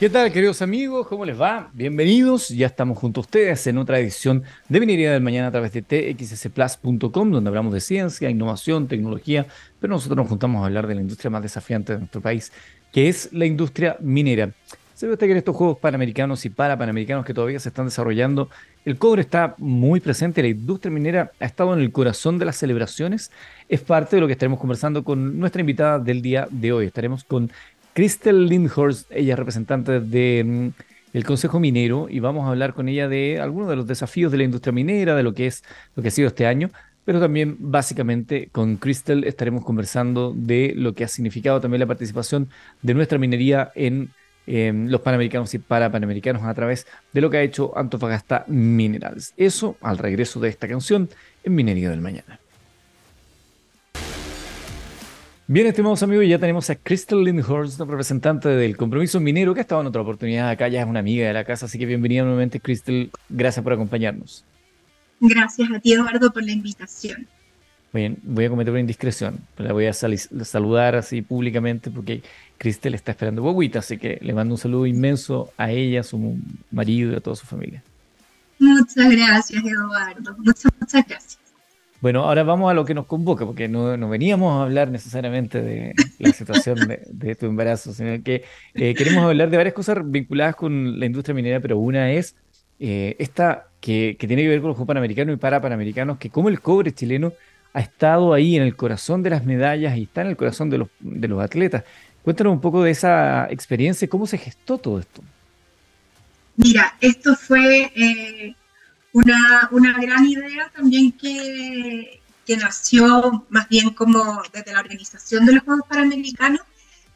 ¿Qué tal, queridos amigos? ¿Cómo les va? Bienvenidos. Ya estamos junto a ustedes en otra edición de Minería del Mañana a través de txsplus.com, donde hablamos de ciencia, innovación, tecnología, pero nosotros nos juntamos a hablar de la industria más desafiante de nuestro país, que es la industria minera. Se ve usted que en estos Juegos Panamericanos y Parapanamericanos que todavía se están desarrollando, el cobre está muy presente, la industria minera ha estado en el corazón de las celebraciones, es parte de lo que estaremos conversando con nuestra invitada del día de hoy. Estaremos con Crystal Lindhorst, ella es representante del mm, Consejo Minero y vamos a hablar con ella de algunos de los desafíos de la industria minera, de lo que es lo que ha sido este año, pero también básicamente con Crystal estaremos conversando de lo que ha significado también la participación de nuestra minería en, en los Panamericanos y Parapanamericanos a través de lo que ha hecho Antofagasta Minerals. Eso al regreso de esta canción en Minería del Mañana. Bien, estimados amigos, ya tenemos a Crystal Lindhorst, representante del Compromiso Minero, que ha estado en otra oportunidad acá, ya es una amiga de la casa, así que bienvenida nuevamente, Crystal. Gracias por acompañarnos. Gracias a ti, Eduardo, por la invitación. Bien, voy a cometer una indiscreción, la voy a saludar así públicamente porque Crystal está esperando guaguita, así que le mando un saludo inmenso a ella, a su marido y a toda su familia. Muchas gracias, Eduardo. Muchas, muchas gracias. Bueno, ahora vamos a lo que nos convoca, porque no, veníamos a hablar necesariamente de la situación de, tu embarazo, sino que eh, queremos hablar de varias cosas vinculadas con la industria minera, pero una es eh, esta que, tiene que ver con los Juegos Panamericanos y Parapanamericanos, que como el cobre chileno ha estado ahí en el corazón de las medallas y está en el corazón de los, de los atletas. Cuéntanos un poco de esa experiencia, cómo se gestó todo esto. Mira, esto fue eh, una, una gran idea también que, que nació más bien como desde la organización de los Juegos Panamericanos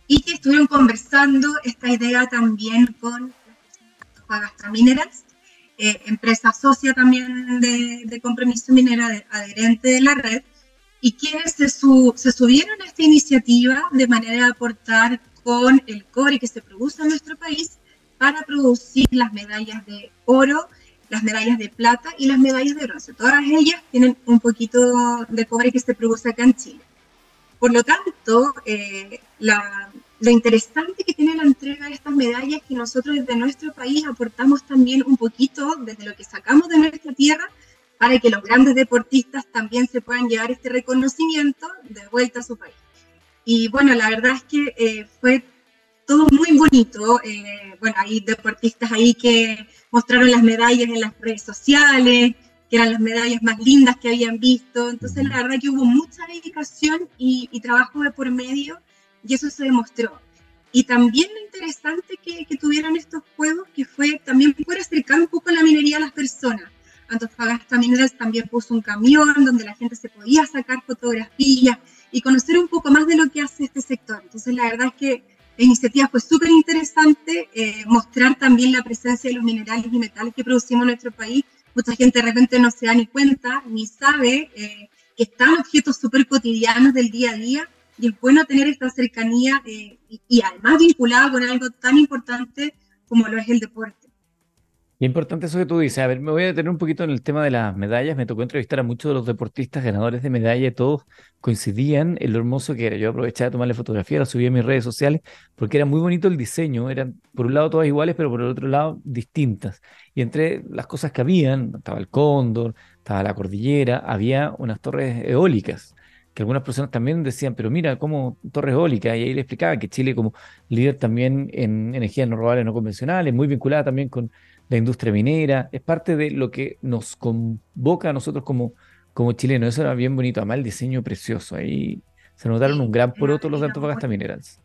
y que estuvieron conversando esta idea también con Antofagasta Minerals, eh, empresa socia también de, de, compromiso minera adherente de la red, y quienes se, su, se subieron a esta iniciativa de manera de aportar con el cobre que se produce en nuestro país para producir las medallas de oro las medallas de plata y las medallas de bronce. Todas ellas tienen un poquito de cobre que se produce acá en Chile. Por lo tanto, eh, la, lo interesante que tiene la entrega de estas medallas es que nosotros desde nuestro país aportamos también un poquito desde lo que sacamos de nuestra tierra para que los grandes deportistas también se puedan llevar este reconocimiento de vuelta a su país. Y bueno, la verdad es que eh, fue todo muy bonito. Eh, bueno, hay deportistas ahí que mostraron las medallas en las redes sociales, que eran las medallas más lindas que habían visto. Entonces, la verdad que hubo mucha dedicación y, trabajo de por medio y eso se demostró. Y también lo interesante que, que, tuvieron estos juegos, que fue también poder acercar un poco la minería a las personas. Antofagasta Minerals también puso un camión donde la gente se podía sacar fotografías y conocer un poco más de lo que hace este sector. Entonces, la verdad es que la iniciativa fue súper interesante, eh, mostrar también la presencia de los minerales y metales que producimos en nuestro país. Mucha gente de repente no se da ni cuenta, ni sabe eh, que están objetos súper cotidianos del día a día y es bueno tener esta cercanía eh, y, y, además vinculada con algo tan importante como lo es el deporte. Importante eso que tú dices. A ver, me voy a detener un poquito en el tema de las medallas. Me tocó entrevistar a muchos de los deportistas ganadores de medalla y todos coincidían en lo hermoso que era. Yo aprovechaba de tomarle fotografía, la subí a mis redes sociales porque era muy bonito el diseño. Eran por un lado todas iguales, pero por el otro lado distintas. Y entre las cosas que habían, estaba el cóndor, estaba la cordillera, había unas torres eólicas que algunas personas también decían, pero mira, como torres eólicas, y ahí le explicaba que Chile como líder también en energías no renovables no convencionales, muy vinculada también con la industria minera, es parte de lo que nos convoca a nosotros como, como chilenos. Eso era bien bonito, además el diseño precioso. Ahí se notaron un gran poroto los de Antofagasta Minerals.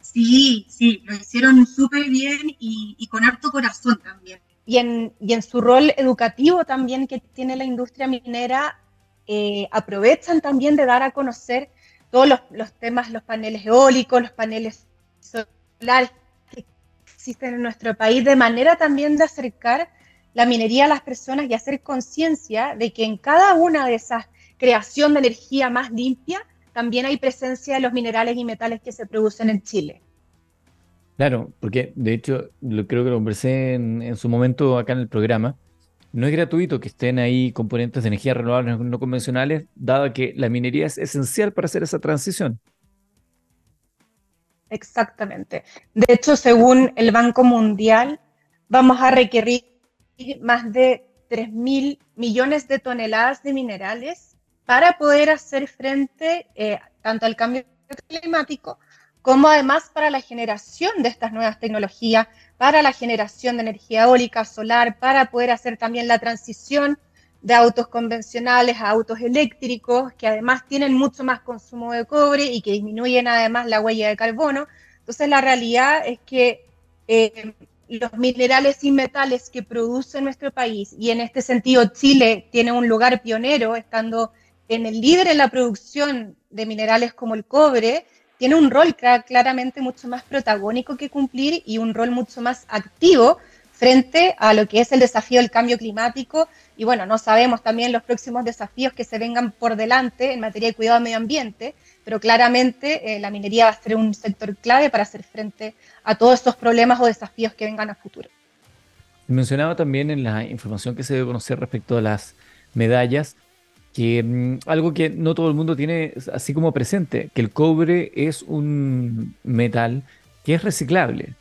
Sí, sí, lo hicieron súper bien y, con harto corazón también. Y en, y en su rol educativo también que tiene la industria minera, eh, aprovechan también de dar a conocer todos los, los temas, los paneles eólicos, los paneles solares existen en nuestro país, de manera también de acercar la minería a las personas y hacer conciencia de que en cada una de esas creación de energía más limpia, también hay presencia de los minerales y metales que se producen en Chile. Claro, porque de hecho, lo, creo que lo conversé en, su momento acá en el programa, no es gratuito que estén ahí componentes de energía renovables no convencionales, dado que la minería es esencial para hacer esa transición. Exactamente. De hecho, según el Banco Mundial, vamos a requerir más de 3 mil millones de toneladas de minerales para poder hacer frente eh, tanto al cambio climático como además para la generación de estas nuevas tecnologías, para la generación de energía eólica, solar, para poder hacer también la transición de autos convencionales a autos eléctricos, que además tienen mucho más consumo de cobre y que disminuyen además la huella de carbono. Entonces la realidad es que eh, los minerales y metales que produce nuestro país, y en este sentido Chile tiene un lugar pionero, estando en el líder en la producción de minerales como el cobre, tiene un rol claramente mucho más protagónico que cumplir y un rol mucho más activo frente a lo que es el desafío del cambio climático. Y bueno, no sabemos también los próximos desafíos que se vengan por delante en materia de cuidado del medio ambiente, pero claramente eh, la minería va a ser un sector clave para hacer frente a todos estos problemas o desafíos que vengan a futuro. Mencionaba también en la información que se debe conocer respecto a las medallas, que mm, algo que no todo el mundo tiene así como presente, que el cobre es un metal que es reciclable.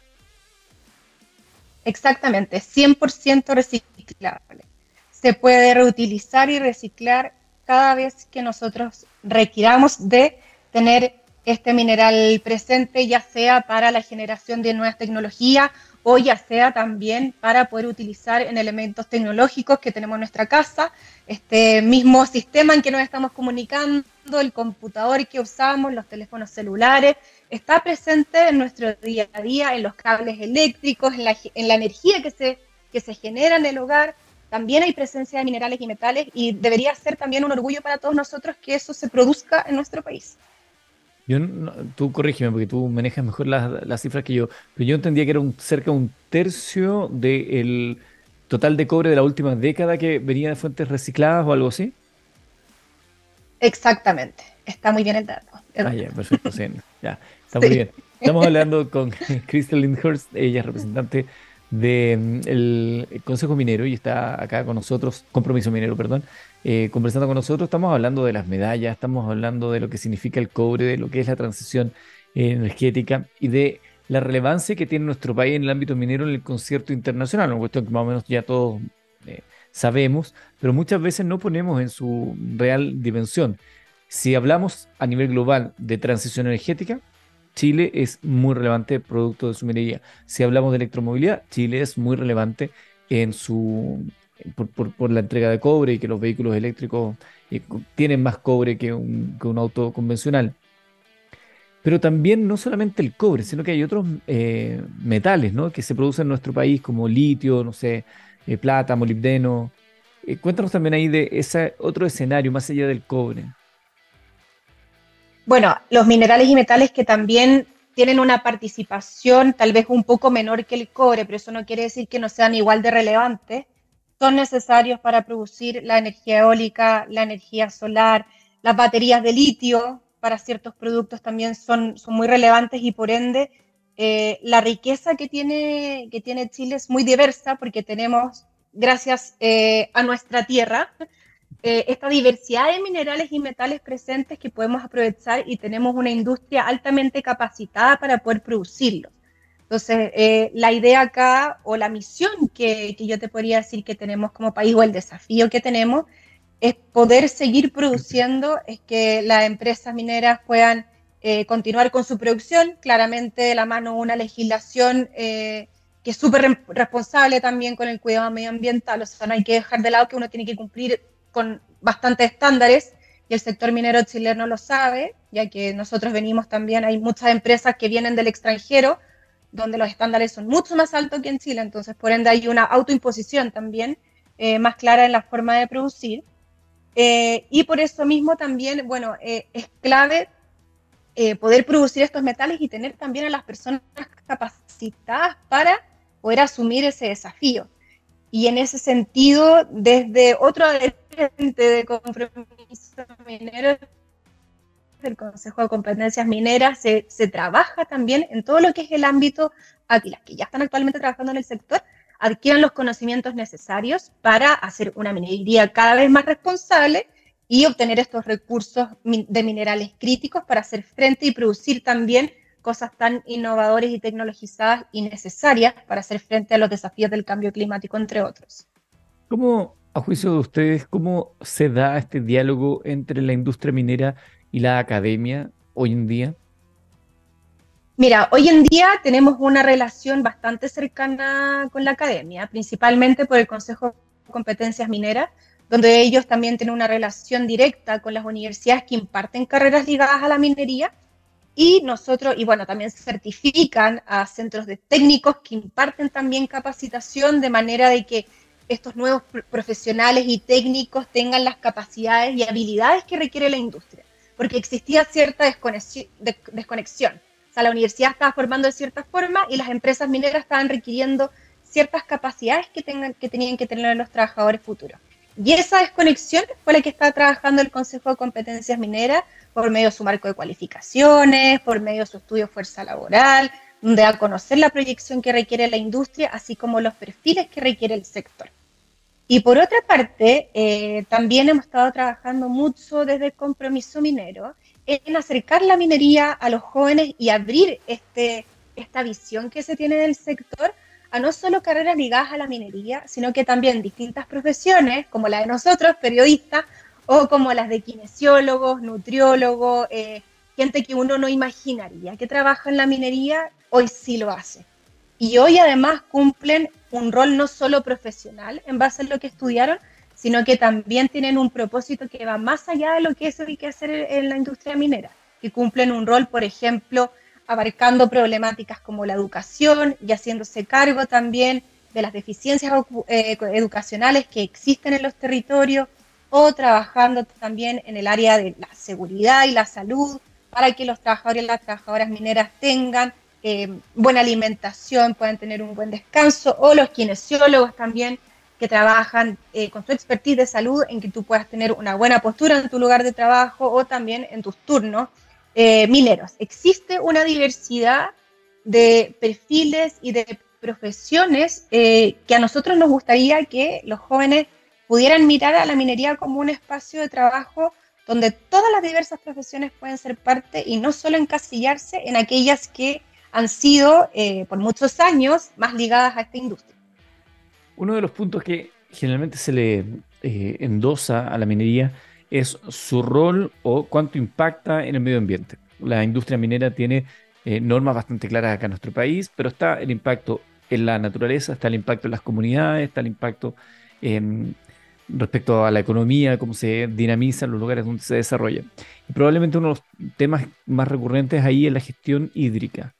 Exactamente, 100% reciclable. Se puede reutilizar y reciclar cada vez que nosotros requiramos de tener este mineral presente, ya sea para la generación de nuevas tecnologías o ya sea también para poder utilizar en elementos tecnológicos que tenemos en nuestra casa, este mismo sistema en que nos estamos comunicando, el computador que usamos, los teléfonos celulares, está presente en nuestro día a día, en los cables eléctricos, en la, en la energía que se, que se genera en el hogar. También hay presencia de minerales y metales y debería ser también un orgullo para todos nosotros que eso se produzca en nuestro país. Yo, tú corrígeme porque tú manejas mejor las, cifras que yo, pero yo entendía que era un, cerca de un tercio del total de cobre de la última década que venía de fuentes recicladas o algo así. Exactamente, está muy bien el dato. Ah, ya, perfecto, sí, ya, está muy bien. Estamos hablando con Crystal Lindhurst, ella es representante del mm, Consejo Minero y está acá con nosotros, Compromiso Minero, perdón, eh, conversando con nosotros. Estamos hablando de las medallas, estamos hablando de lo que significa el cobre, de lo que es la transición energética y de la relevancia que tiene nuestro país en el ámbito minero en el concierto internacional, una cuestión que más o menos ya todos eh, sabemos, pero muchas veces no ponemos en su real dimensión. Si hablamos a nivel global de transición energética, Chile es muy relevante producto de su minería. Si hablamos de electromovilidad, Chile es muy relevante en su por, la entrega de cobre y que los vehículos eléctricos eh, tienen más cobre que un, auto convencional. Pero también no solamente el cobre, sino que hay otros eh, metales que se producen en nuestro país, como litio, no sé, eh, plata, molibdeno. cuéntanos también ahí de ese otro escenario más allá del cobre. Bueno, los minerales y metales que también tienen una participación tal vez un poco menor que el cobre, pero eso no quiere decir que no sean igual de relevantes son necesarios para producir la energía eólica, la energía solar, las baterías de litio para ciertos productos también son, muy relevantes y por ende eh, la riqueza que tiene, que tiene Chile es muy diversa porque tenemos, gracias eh, a nuestra tierra, eh, esta diversidad de minerales y metales presentes que podemos aprovechar y tenemos una industria altamente capacitada para poder producirlos. Entonces, eh, la idea acá o la misión que, yo te podría decir que tenemos como país o el desafío que tenemos es poder seguir produciendo, es que las empresas mineras puedan eh, continuar con su producción, claramente de la mano una legislación eh, que es súper responsable también con el cuidado medioambiental, o sea, no hay que dejar de lado que uno tiene que cumplir con bastantes estándares y el sector minero chileno lo sabe, ya que nosotros venimos también, hay muchas empresas que vienen del extranjero, donde los estándares son mucho más altos que en Chile, entonces por ende hay una autoimposición también eh, más clara en la forma de producir. Eh, y por eso mismo también, bueno, eh, es clave poder producir estos metales y tener también a las personas capacitadas para poder asumir ese desafío. Y en ese sentido, desde otro agente de compromiso minero, del Consejo de Competencias Mineras se, trabaja también en todo lo que es el ámbito a que las que ya están actualmente trabajando en el sector adquieran los conocimientos necesarios para hacer una minería cada vez más responsable y obtener estos recursos de minerales críticos para hacer frente y producir también cosas tan innovadoras y tecnologizadas y necesarias para hacer frente a los desafíos del cambio climático, entre otros. ¿Cómo, a juicio de ustedes, cómo se da este diálogo entre la industria minera y la academia hoy en día? Mira, hoy en día tenemos una relación bastante cercana con la academia, principalmente por el Consejo de Competencias Mineras, donde ellos también tienen una relación directa con las universidades que imparten carreras ligadas a la minería y nosotros, y bueno, también certifican a centros de técnicos que imparten también capacitación de manera de que estos nuevos profesionales y técnicos tengan las capacidades y habilidades que requiere la industria, porque existía cierta desconexión o sea, la universidad estaba formando de cierta forma y las empresas mineras estaban requiriendo ciertas capacidades que, tengan, que tenían que tener los trabajadores futuros. Y esa desconexión fue la que está trabajando el Consejo de Competencias Mineras por medio de su marco de cualificaciones, por medio de su estudio de fuerza laboral, donde a conocer la proyección que requiere la industria, así como los perfiles que requiere el sector. Y por otra parte, eh, también hemos estado trabajando mucho desde el compromiso minero en acercar la minería a los jóvenes y abrir este, esta visión que se tiene del sector a no solo carreras ligadas a la minería, sino que también distintas profesiones, como la de nosotros, periodistas, o como las de kinesiólogos, nutriólogos, eh, gente que uno no imaginaría que trabaja en la minería, hoy sí lo hace. Y hoy además cumplen un rol no solo profesional en base a lo que estudiaron, sino que también tienen un propósito que va más allá de lo que eso hay que hacer en la industria minera, que cumplen un rol, por ejemplo, abarcando problemáticas como la educación y haciéndose cargo también de las deficiencias eh, educacionales que existen en los territorios o trabajando también en el área de la seguridad y la salud para que los trabajadores y las trabajadoras mineras tengan eh, buena alimentación, puedan tener un buen descanso, o los kinesiólogos también que trabajan eh, con su expertise de salud en que tú puedas tener una buena postura en tu lugar de trabajo o también en tus turnos eh, mineros. Existe una diversidad de perfiles y de profesiones eh, que a nosotros nos gustaría que los jóvenes pudieran mirar a la minería como un espacio de trabajo donde todas las diversas profesiones pueden ser parte y no solo encasillarse en aquellas que han sido por muchos años más ligadas a esta industria. Uno de los puntos que generalmente se le eh, endosa a la minería es su rol o cuánto impacta en el medio ambiente. La industria minera tiene eh, normas bastante claras acá en nuestro país, pero está el impacto en la naturaleza, está el impacto en las comunidades, está el impacto respecto a la economía, cómo se dinamizan los lugares donde se desarrolla. Y probablemente uno de los temas más recurrentes ahí es la gestión hídrica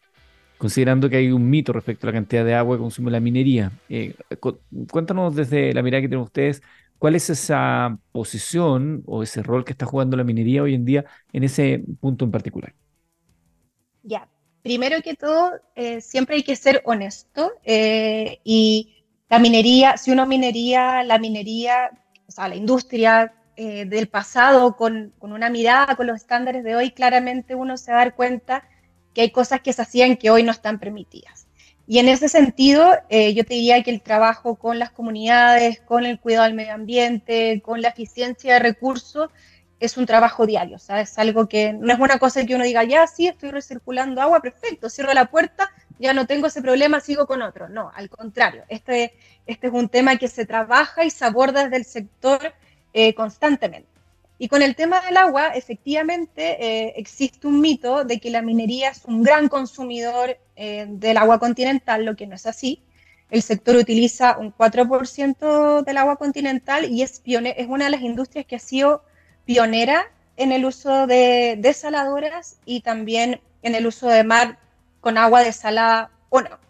considerando que hay un mito respecto a la cantidad de agua que consume la minería. Eh, cuéntanos desde la mirada que tienen ustedes, ¿cuál es esa posición o ese rol que está jugando la minería hoy en día en ese punto en particular? Ya, primero que todo, eh, siempre hay que ser honesto eh, y la minería, si uno minería, la minería, o sea, la industria del pasado con, con una mirada con los estándares de hoy, claramente uno se va a dar cuenta que hay cosas que se hacían que hoy no están permitidas. Y en ese sentido, eh, yo te diría que el trabajo con las comunidades, con el cuidado del medio ambiente, con la eficiencia de recursos, es un trabajo diario, o sea, es algo que no es una cosa que uno diga, ya sí, estoy recirculando agua, perfecto, cierro la puerta, ya no tengo ese problema, sigo con otro. No, al contrario, este, este es un tema que se trabaja y se aborda desde el sector eh, constantemente. Y con el tema del agua, efectivamente, eh, existe un mito de que la minería es un gran consumidor eh, del agua continental, lo que no es así. El sector utiliza un 4% del agua continental y es, es una de las industrias que ha sido pionera en el uso de desaladoras y también en el uso de mar con agua desalada o no.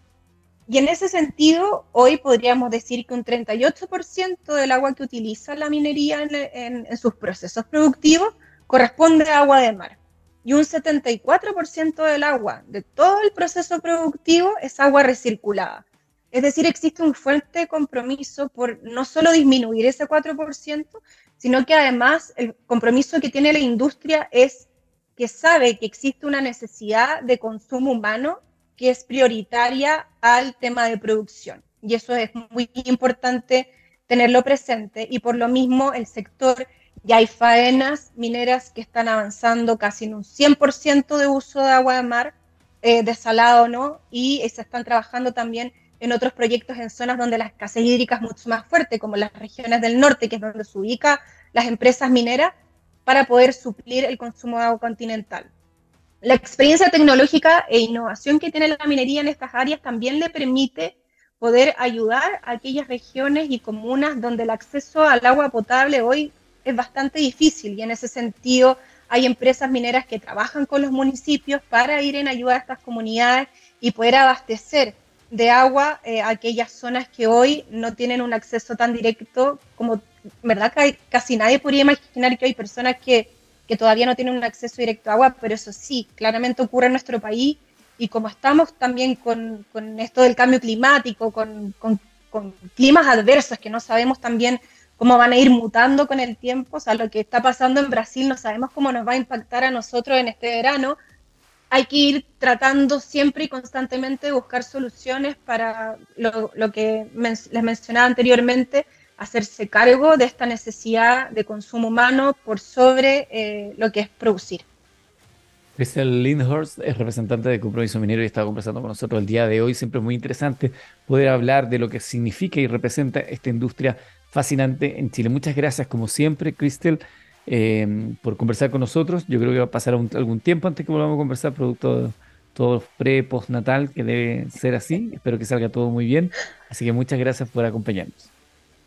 Y en ese sentido, hoy podríamos decir que un 38% del agua que utiliza la minería en, sus procesos productivos corresponde a agua de mar. Y un 74% del agua de todo el proceso productivo es agua recirculada. Es decir, existe un fuerte compromiso por no solo disminuir ese 4%, sino que además el compromiso que tiene la industria es que sabe que existe una necesidad de consumo humano que es prioritaria al tema de producción. Y eso es muy importante tenerlo presente. Y por lo mismo el sector, ya hay faenas mineras que están avanzando casi en un 100% de uso de agua de mar, eh, desalado, ¿no? Y se están trabajando también en otros proyectos en zonas donde la escasez hídrica es mucho más fuerte, como las regiones del norte, que es donde se ubican las empresas mineras, para poder suplir el consumo de agua continental. La experiencia tecnológica e innovación que tiene la minería en estas áreas también le permite poder ayudar a aquellas regiones y comunas donde el acceso al agua potable hoy es bastante difícil y en ese sentido hay empresas mineras que trabajan con los municipios para ir en ayuda a estas comunidades y poder abastecer de agua eh, aquellas zonas que hoy no tienen un acceso tan directo como, ¿verdad? Casi nadie podría imaginar que hay personas que, que todavía no tienen un acceso directo a agua, pero eso sí, claramente ocurre en nuestro país y como estamos también con, con esto del cambio climático, con, con, climas adversos que no sabemos también cómo van a ir mutando con el tiempo, o sea, lo que está pasando en Brasil no sabemos cómo nos va a impactar a nosotros en este verano, hay que ir tratando siempre y constantemente de buscar soluciones para lo, lo que les mencionaba anteriormente, hacerse cargo de esta necesidad de consumo humano por sobre eh, lo que es producir. Crystal Lindhorst es representante de Compromiso Minero y está conversando con nosotros el día de hoy. Siempre es muy interesante poder hablar de lo que significa y representa esta industria fascinante en Chile. Muchas gracias, como siempre, Crystal, eh, por conversar con nosotros. Yo creo que va a pasar algún tiempo antes que volvamos a conversar, producto de todo pre, post natal, que debe ser así. Espero que salga todo muy bien. Así que muchas gracias por acompañarnos.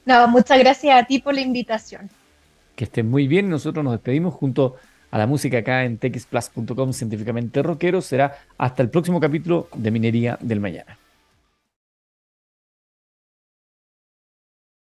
No, muchas gracias a ti por la invitación. Que estén muy bien. Nosotros nos despedimos junto a la música acá en texplus.com científicamente rockero. Será hasta el próximo capítulo de Minería del Mañana.